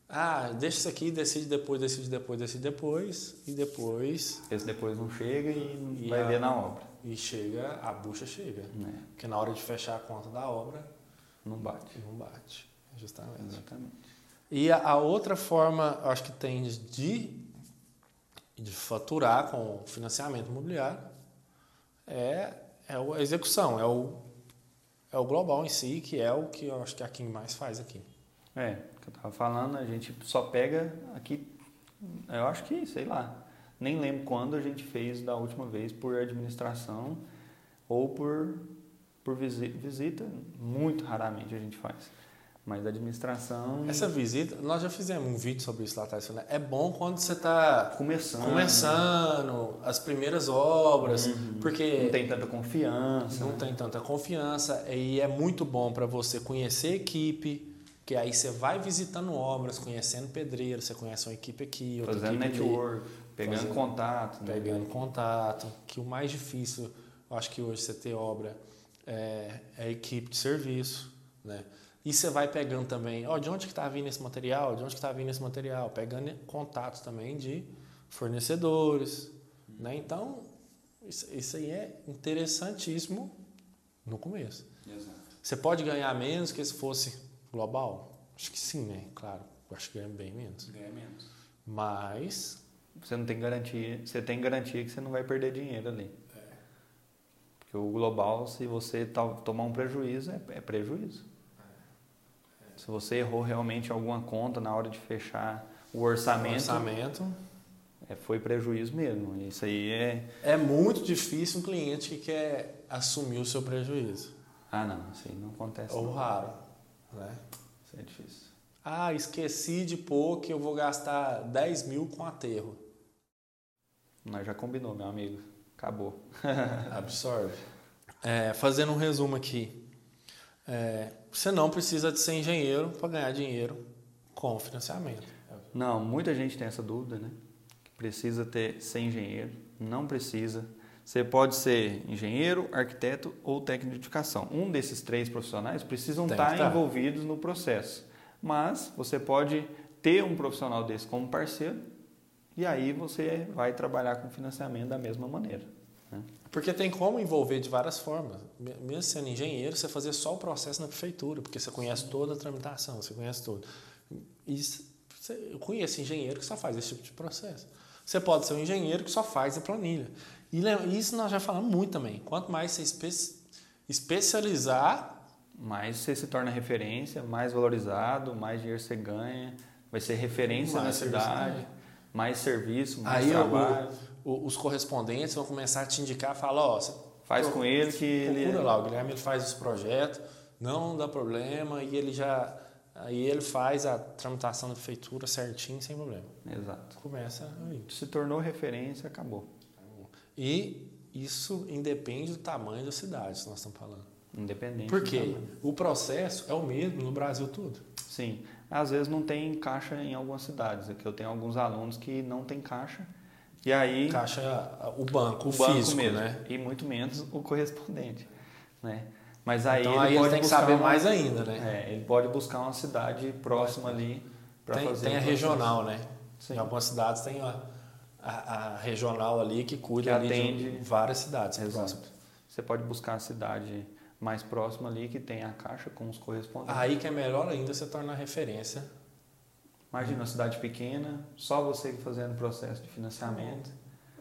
Ah, deixa isso aqui, decide depois, decide depois, decide depois. E depois. Esse depois não chega e, E vai a- ver na obra. E chega, a bucha chega. Né? Porque na hora de fechar a conta da obra, Não bate. não bate. Justamente. Exatamente. E a, a outra forma, acho que tem de, de faturar com o financiamento imobiliário é, é a execução, é o, é o global em si, que é o que eu acho que a Kim mais faz aqui. É, o que eu tava falando, a gente só pega aqui, eu acho que, sei lá, nem lembro quando a gente fez da última vez por administração ou por, por visi- visita, muito raramente a gente faz. Mas administração Essa visita, nós já fizemos um vídeo sobre isso lá atrás. né? É bom quando você está começando, começando as primeiras obras, porque não tem tanta confiança. não né? tem tanta confiança e é muito bom para você conhecer a equipe, que aí você vai visitando obras, conhecendo pedreiro, você conhece uma equipe aqui, outra Fazendo equipe ali, network, pegando Fazendo- contato. né? pegando contato, que o mais difícil, eu acho que hoje você ter obra é, é a equipe de serviço, né? E você vai pegando também, ó, de onde que está vindo esse material, de onde que está vindo esse material, pegando contatos também de fornecedores, né? Então, isso, isso aí é interessantíssimo no começo. Você pode ganhar menos que se fosse global? Acho que sim, né? Claro, eu acho que ganha bem menos. Ganha menos. Mas Você não tem garantia, você tem garantia que você não vai perder dinheiro ali. Porque o global, se você to- tomar um prejuízo, é, é prejuízo. Se você errou realmente alguma conta na hora de fechar o orçamento, orçamento é, foi prejuízo mesmo. Isso aí é. É muito difícil um cliente que quer assumir o seu prejuízo. Ah, não, isso aí não acontece. Ou não. raro. Né? Isso é difícil. Ah, esqueci de pôr que eu vou gastar 10 mil com aterro. Mas já combinou, meu amigo. Acabou. [laughs] Absorve. É, fazendo um resumo aqui. É, você não precisa de ser engenheiro para ganhar dinheiro com financiamento. Não, muita gente tem essa dúvida, né? Que precisa ter ser engenheiro, não precisa. Você pode ser engenheiro, arquiteto ou técnico de edificação. Um desses três profissionais precisam que estar tá. envolvidos no processo. Mas você pode ter um profissional desse como parceiro e aí você vai trabalhar com financiamento da mesma maneira. né? Porque tem como envolver de várias formas. Me- Mesmo sendo engenheiro, você fazer só o processo na prefeitura, porque você conhece toda a tramitação, você conhece tudo. E eu conheço engenheiro que só faz esse tipo de processo. Você pode ser um engenheiro que só faz a planilha. E isso nós já falamos muito também. Quanto mais você espe- especializar, Mais você se torna referência, mais valorizado, mais dinheiro você ganha, vai ser referência Mais na cidade. Mais serviço, mais aí trabalho. o- os correspondentes vão começar a te indicar, falar, ó, Faz pro- com ele que ele Procura lá, o Guilherme ele faz os projetos, não dá problema, e ele já. Aí ele faz a tramitação da prefeitura certinho, sem problema. Exato. Começa aí. Se tornou referência, acabou. E isso independe do tamanho da cidade, que nós estamos falando. Independente. Por do quê? tamanho. O processo é o mesmo no Brasil todo. Sim. Às vezes não tem caixa em algumas cidades. Aqui eu tenho alguns alunos que não tem caixa. E aí Caixa, o banco, o, o banco físico, mesmo. né? E muito menos o correspondente. Né? Mas aí então ele aí ele pode tem que buscar saber uma- mais ainda, né? É, ele pode buscar uma cidade próxima ali para fazer tem a regional, né? Em algumas cidades tem a, a, a regional ali que cuida Que ali atende- de várias cidades Exato. Você pode buscar a cidade mais próxima ali que tem a caixa com os correspondentes. Aí que é melhor ainda você tornar referência. Imagina uma cidade pequena, só você fazendo o processo de financiamento.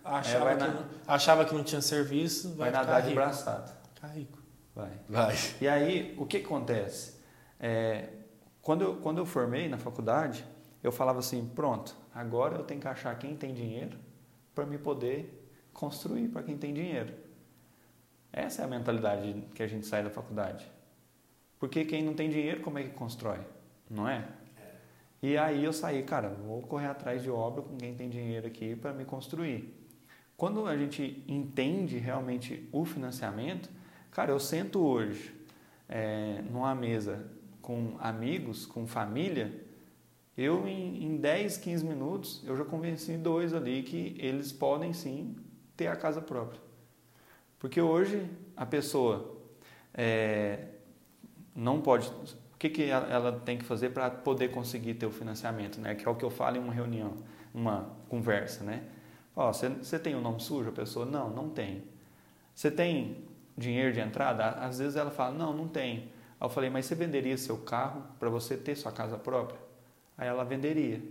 Achava, vai que, na- não, achava que não tinha serviço, Vai, vai, nadar de braçada. Ficar rico. Vai. Vai. E aí, o que acontece? É, quando, eu, quando eu formei na faculdade, eu falava assim: pronto, agora eu tenho que achar quem tem dinheiro para me poder construir para quem tem dinheiro. Essa é a mentalidade que a gente sai da faculdade. Porque quem não tem dinheiro, como é que constrói? Não é? E aí eu saí, cara, vou correr atrás de obra com quem tem dinheiro aqui para me construir. Quando a gente entende realmente o financiamento, cara, eu sento hoje é, numa mesa com amigos, com família, eu em, em 10, 15 minutos eu já convenci dois ali que eles podem sim ter a casa própria. Porque hoje a pessoa é, não pode. O que, que ela tem que fazer para poder conseguir ter o financiamento? Né? Que é o que eu falo em uma reunião, uma conversa. Né? Você, tem o nome sujo? A pessoa, não, não tem. Você tem dinheiro de entrada? Às vezes ela fala, não, não tem. Aí eu falei, mas você venderia seu carro para você ter sua casa própria? Aí ela venderia.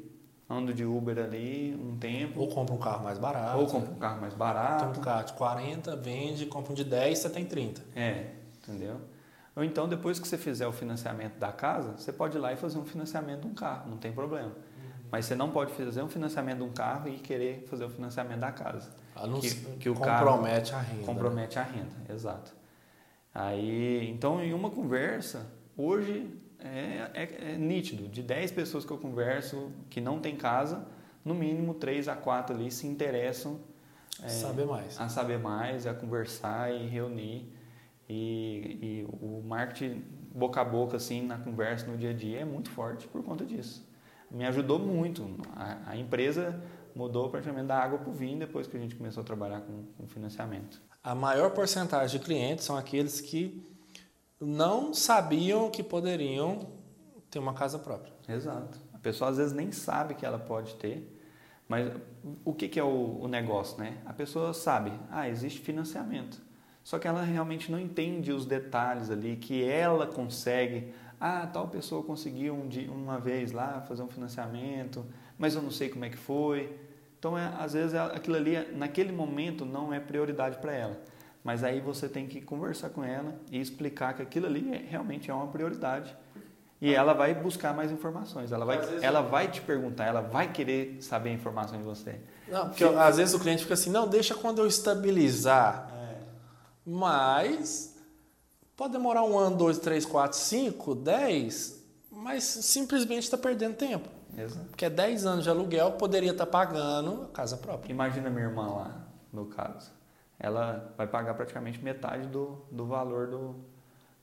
Ando de Uber ali um tempo, Ou compra um carro mais barato. ou compra um carro mais barato. um carro de 40, vende, compra um de 10, você tem 30. É, entendeu? Ou então, depois que você fizer o financiamento da casa, você pode ir lá e fazer um financiamento de um carro, não tem problema. Mas você não pode fazer um financiamento de um carro e querer fazer o financiamento da casa. A não Que- ser- que o carro compromete a renda. Compromete a renda, exato. Aí, então, em uma conversa, hoje é, é- é nítido, de 10 pessoas que eu converso que não tem casa, no mínimo 3 a 4 ali se interessam é, Saber mais. a saber mais, a conversar e reunir. E, e o marketing boca a boca, assim, na conversa, no dia a dia, é muito forte por conta disso. Me ajudou muito. A, a empresa mudou praticamente da água para o vinho depois que a gente começou a trabalhar com, com financiamento. A maior porcentagem de clientes são aqueles que não sabiam que poderiam ter uma casa própria. Exato. A pessoa às vezes nem sabe que ela pode ter, mas o que, que é o, o negócio, né? A pessoa sabe, ah, existe financiamento. Só que ela realmente não entende os detalhes ali, que ela consegue. Ah, tal pessoa conseguiu um dia, uma vez lá fazer um financiamento, mas eu não sei como é que foi. Então, é, às vezes, ela- aquilo ali, naquele momento, não é prioridade para ela. Mas aí você tem que conversar com ela e explicar que aquilo ali é- realmente é uma prioridade. E ela vai buscar mais informações. Ela vai, vezes- ela vai te perguntar, ela vai querer saber a informação de você. Não, porque às vezes o cliente fica assim, não, deixa quando eu estabilizar. É. Mas pode demorar um ano, dois, três, quatro, cinco, dez, mas simplesmente está perdendo tempo. Exato. Porque é 10 anos de aluguel, poderia estar pagando a casa própria. Imagina minha irmã lá, no caso. Ela vai pagar praticamente metade do, do valor do,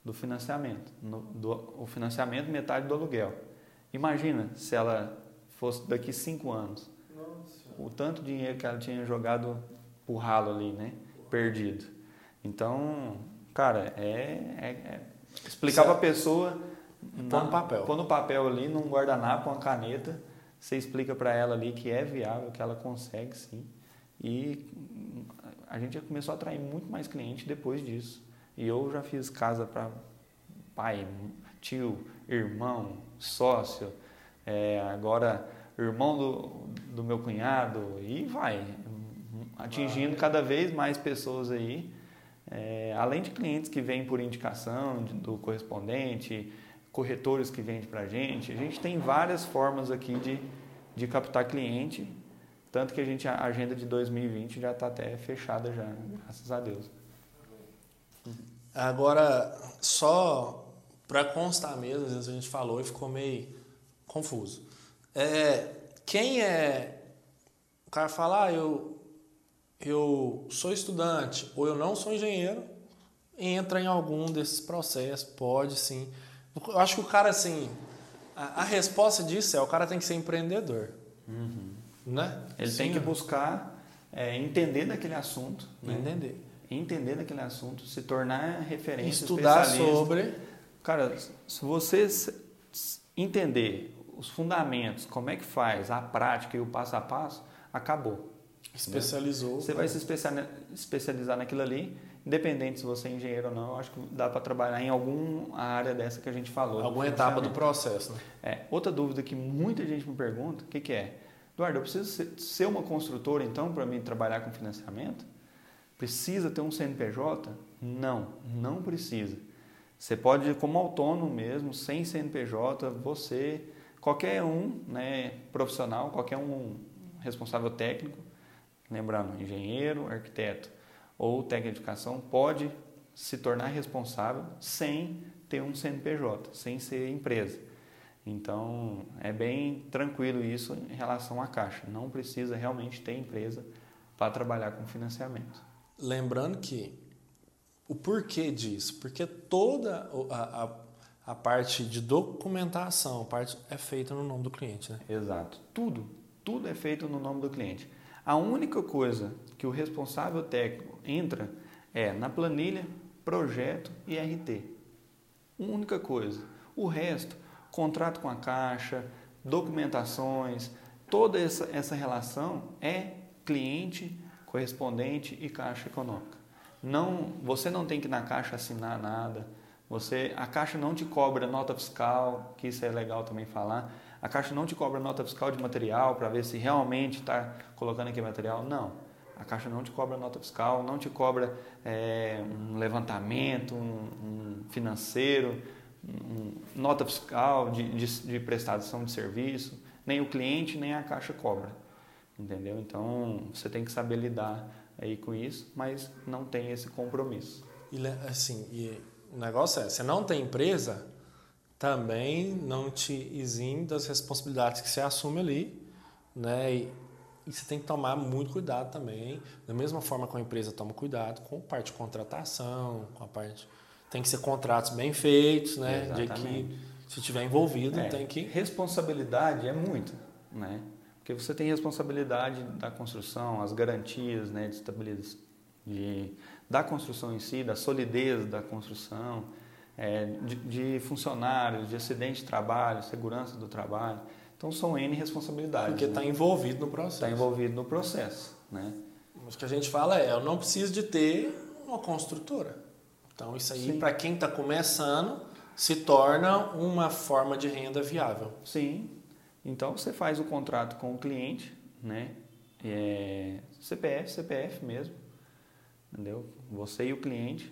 do financiamento. No, do, o financiamento, metade do aluguel. Imagina se ela fosse daqui cinco anos. O tanto de dinheiro que ela tinha jogado pro ralo ali, né? Perdido. Então, cara, é, é- é explicar para a pessoa Pôr no papel. Pôr no papel ali, num guardanapo, uma caneta, você explica para ela ali que é viável, que ela consegue sim. E a gente já começou a atrair muito mais cliente depois disso. E eu já fiz casa para pai, tio, irmão, sócio, é, agora irmão do, do meu cunhado, e vai, atingindo cada vez mais pessoas aí. É, além de clientes que vêm por indicação de- do correspondente, corretores que vendem para a gente, a gente tem várias formas aqui de, de captar cliente, tanto que a gente a agenda de 2020 já está até fechada já, graças a Deus. Agora, só para constar mesmo, às vezes a gente falou e ficou meio confuso. É, quem é. O cara fala, ah, eu, eu sou estudante ou eu não sou engenheiro, entra em algum desses processos, pode sim. Eu acho que o cara, assim, a, a resposta disso é: o cara tem que ser empreendedor. Né? Ele Sim, tem que buscar é, entender daquele assunto, né? entender. entender daquele assunto, se tornar referência, Estudar sobre. Cara, se você entender os fundamentos, como é que faz, a prática e o passo a passo, acabou. Especializou. Você vai se especializar naquilo ali, independente se você é engenheiro ou não, eu acho que dá para trabalhar em alguma área dessa que a gente falou. Alguma etapa do processo, né? É, outra dúvida que muita gente me pergunta, o que, que é? Eduardo, eu preciso ser uma construtora então para mim trabalhar com financiamento? Precisa ter um CNPJ? Não, não precisa. Você pode, como autônomo mesmo, sem CNPJ, você, qualquer um né, profissional, qualquer um responsável técnico, lembrando, engenheiro, arquiteto ou técnico de educação, pode se tornar responsável sem ter um CNPJ, sem ser empresa. Então, é bem tranquilo isso em relação à Caixa. Não precisa realmente ter empresa para trabalhar com financiamento. Lembrando que o porquê disso? Porque toda a, a, a parte de documentação parte é feita no nome do cliente, né? Exato. Tudo, tudo é feito no nome do cliente. A única coisa que o responsável técnico entra é na planilha, projeto e RT. Única coisa. O resto, contrato com a caixa, documentações, toda essa, essa relação é cliente, correspondente e caixa econômica. Não, você não tem que na caixa assinar nada. Você, a caixa não te cobra nota fiscal, que isso é legal também falar. A caixa não te cobra nota fiscal de material para ver se realmente está colocando aqui material. Não. A caixa não te cobra nota fiscal, não te cobra é, um levantamento, um, um financeiro, nota fiscal de, de, de prestação de serviço. Nem o cliente, nem a caixa cobra. Entendeu? Então você tem que saber lidar aí com isso, mas não tem esse compromisso. E assim, e o negócio é, você não tem empresa, também não te exime das responsabilidades que você assume ali, né? E, e você tem que tomar muito cuidado também, da mesma forma que a empresa toma cuidado com a parte de contratação, com a parte tem que ser contratos bem feitos, né? Exatamente. De que se tiver envolvido é, tem que responsabilidade é muito, né? Porque você tem responsabilidade da construção, as garantias, né, de estabilidade de, da construção em si, da solidez da construção, é, de, de, funcionários, de acidente de trabalho, segurança do trabalho. Então são N responsabilidades. Porque está né? envolvido no processo. Está envolvido no processo. Né? O que a gente fala é, eu não preciso de ter uma construtora. Então isso aí, para quem está começando, se torna uma forma de renda viável. Sim. Então você faz o contrato com o cliente, né? É, CPF, CPF mesmo, entendeu? Você e o cliente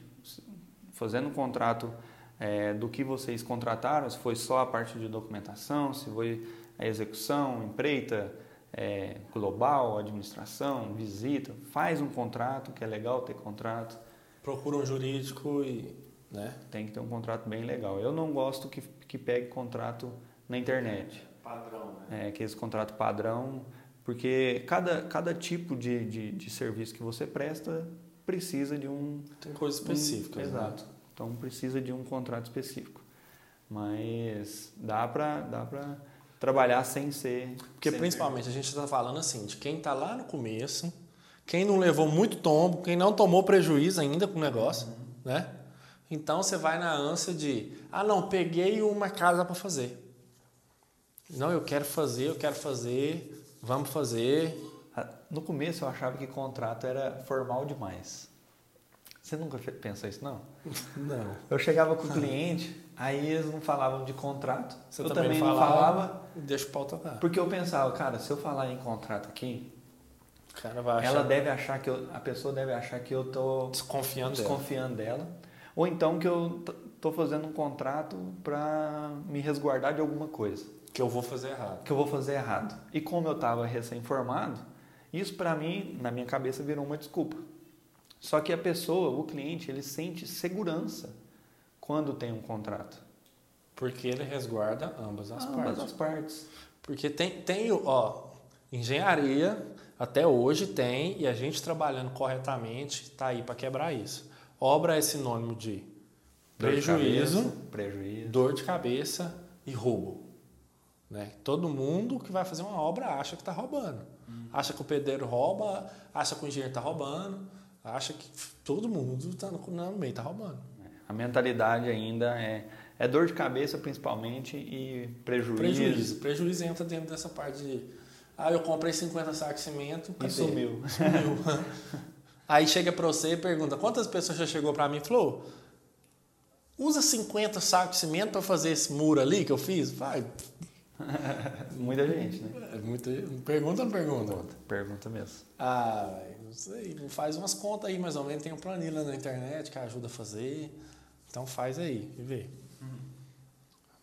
fazendo um contrato é, do que vocês contrataram, se foi só a parte de documentação, se foi a execução, empreita, é, global, administração, visita, faz um contrato, que é legal ter contrato. Procura um jurídico e. Né? Tem que ter um contrato bem legal. Eu não gosto que, que pegue contrato na internet. Padrão, né? É, aqueles contrato padrão, porque cada, cada tipo de, de, de serviço que você presta precisa de um. Tem coisas específicas. Um, né? Exato. Então precisa de um contrato específico. Mas dá para dá pra trabalhar sem ser. Porque sem principalmente a gente está falando assim, de quem está lá no começo, quem não levou muito tombo, quem não tomou prejuízo ainda com o negócio, uhum. né? Então você vai na ânsia de, ah não, peguei uma casa para fazer. Não, eu quero fazer, eu quero fazer, vamos fazer. No começo eu achava que contrato era formal demais. Você nunca pensou isso, não? [laughs] Não. Eu chegava com o cliente, aí eles não falavam de contrato. Você eu também, também não falava, falava. Deixa o pau tocar. Porque eu pensava, cara, se eu falar em contrato aqui, cara vai achar... ela deve achar que eu, a pessoa deve achar que eu tô desconfiando, desconfiando dela. dela. Ou então que eu tô fazendo um contrato para me resguardar de alguma coisa. Que eu vou fazer errado. Que eu vou fazer errado. E como eu estava recém-formado, isso para mim, na minha cabeça, virou uma desculpa. Só que a pessoa, o cliente, ele sente segurança quando tem um contrato. Porque ele resguarda ambas as ambas partes. Ambas as partes. Porque tem, tem ó, engenharia, até hoje tem, e a gente trabalhando corretamente está aí para quebrar isso. Obra é sinônimo de prejuízo, cabeça, prejuízo, dor de cabeça e roubo. Né? Todo mundo que vai fazer uma obra acha que está roubando. Hum. Acha que o pedreiro rouba, acha que o engenheiro está roubando acha que todo mundo está no, no meio, está roubando. A mentalidade ainda é, É dor de cabeça principalmente e prejuízo. Prejuízo. Prejuízo entra dentro dessa parte de. Ah, eu comprei 50 sacos de cimento. E cadê? sumiu. Sumiu. [laughs] Aí chega pra você e pergunta: quantas pessoas já chegou pra mim e falou? Usa 50 sacos de cimento pra fazer esse muro ali que eu fiz? Vai. [laughs] Muita gente, né? É muito... Pergunta ou não pergunta? Pergunta mesmo. Ah, não sei. Faz umas contas aí, mais ou menos. Tem uma planilha na internet que ajuda a fazer. Então faz aí e vê.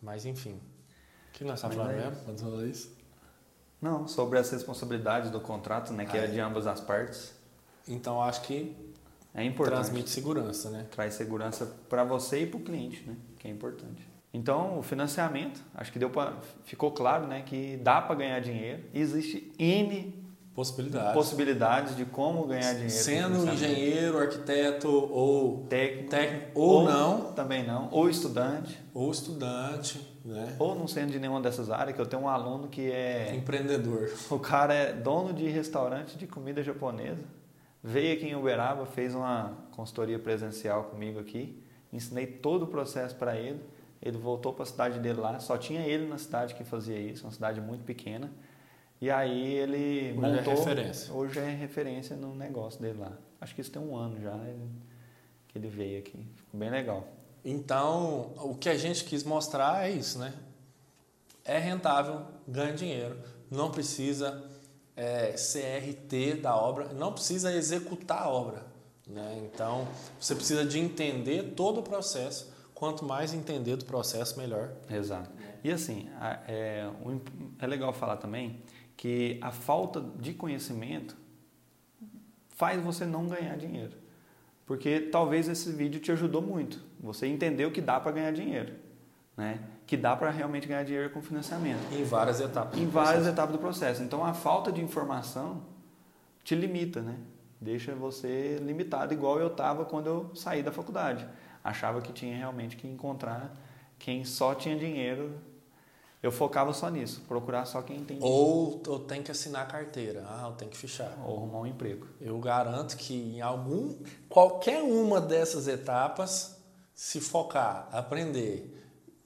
Mas enfim. O que nós estamos Mas falando é mesmo? Quando isso? Não, sobre as responsabilidades do contrato, né? Que Ah, é de ambas as partes. Então acho que É importante. transmite segurança, né? Traz segurança para você e para o cliente, né? Que é importante. Então, o financiamento, acho que deu pra, ficou claro, né? Que dá para ganhar dinheiro. E existe N Possibilidade. possibilidades de como ganhar dinheiro. Sendo engenheiro, arquiteto ou técnico, técnico ou não, também não, ou estudante, ou estudante, né? ou não sendo de nenhuma dessas áreas, que eu tenho um aluno que é Empreendedor. o cara é dono de restaurante de comida japonesa, veio aqui em Uberaba, fez uma consultoria presencial comigo aqui, ensinei todo o processo para ele, ele voltou para a cidade dele lá, só tinha ele na cidade que fazia isso, uma cidade muito pequena. E aí ele Hoje é montou. referência. Hoje é referência no negócio dele lá. Acho que isso tem um ano já que ele veio aqui. Ficou bem legal. Então, o que a gente quis mostrar é isso, né? É rentável, ganha dinheiro, não precisa é, CRT da obra, não precisa executar a obra. Né? Então, você precisa de entender todo o processo. Quanto mais entender do processo, melhor. Exato. E assim, é, é legal falar também que a falta de conhecimento faz você não ganhar dinheiro. Porque talvez esse vídeo te ajudou muito. Você entendeu que dá para ganhar dinheiro. Né? Que dá para realmente ganhar dinheiro com financiamento. Em várias etapas. Em várias processo. etapas do processo. Então a falta de informação te limita, né? Deixa você limitado, igual eu estava quando eu saí da faculdade. Achava que tinha realmente que encontrar quem só tinha dinheiro. Eu focava só nisso, procurar só quem tem. Ou eu tenho que assinar a carteira. Ah, eu tenho que fichar. Ou arrumar um emprego. Eu garanto que em algum, qualquer uma dessas etapas, se focar, aprender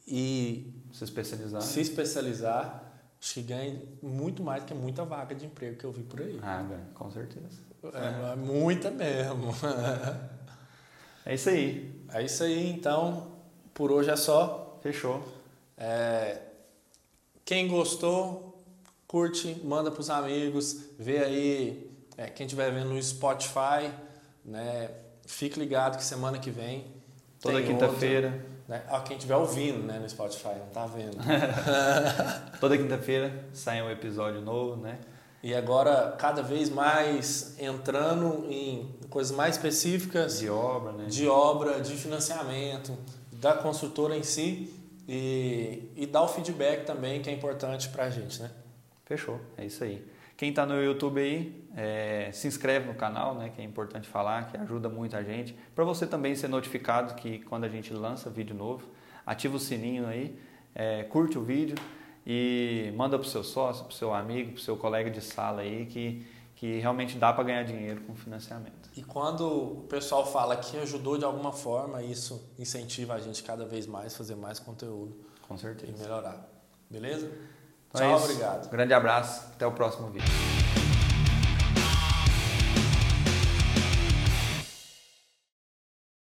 e Se especializar. se especializar, acho que ganha muito mais que muita vaga de emprego que eu vi por aí. Ah, ganha, com certeza. É, muita mesmo. É isso aí. É isso aí, então, por hoje é só. Fechou. É, quem gostou, curte, manda para os amigos, vê aí, é, quem estiver vendo no Spotify, né, fique ligado que semana que vem Toda quinta-feira. né? Ó, quem estiver ouvindo né, no Spotify, não tá vendo. [laughs] Toda quinta-feira sai um episódio novo, né? e agora, cada vez mais entrando em coisas mais específicas De obra, né? de obra, de financiamento, da construtora em si e, e dar o feedback também, que é importante para a gente, né? Fechou, é isso aí. Quem está no YouTube aí, é, se inscreve no canal, né, que é importante falar, que ajuda muito a gente. Para você também ser notificado que quando a gente lança vídeo novo, ativa o sininho aí, é, curte o vídeo e manda para o seu sócio, para o seu amigo, para o seu colega de sala aí, que, que realmente dá para ganhar dinheiro com financiamento. E quando o pessoal fala que ajudou de alguma forma, isso incentiva a gente cada vez mais a fazer mais conteúdo Com e certeza. melhorar. Beleza? Então é Tchau, isso. obrigado. Grande abraço, até o próximo vídeo.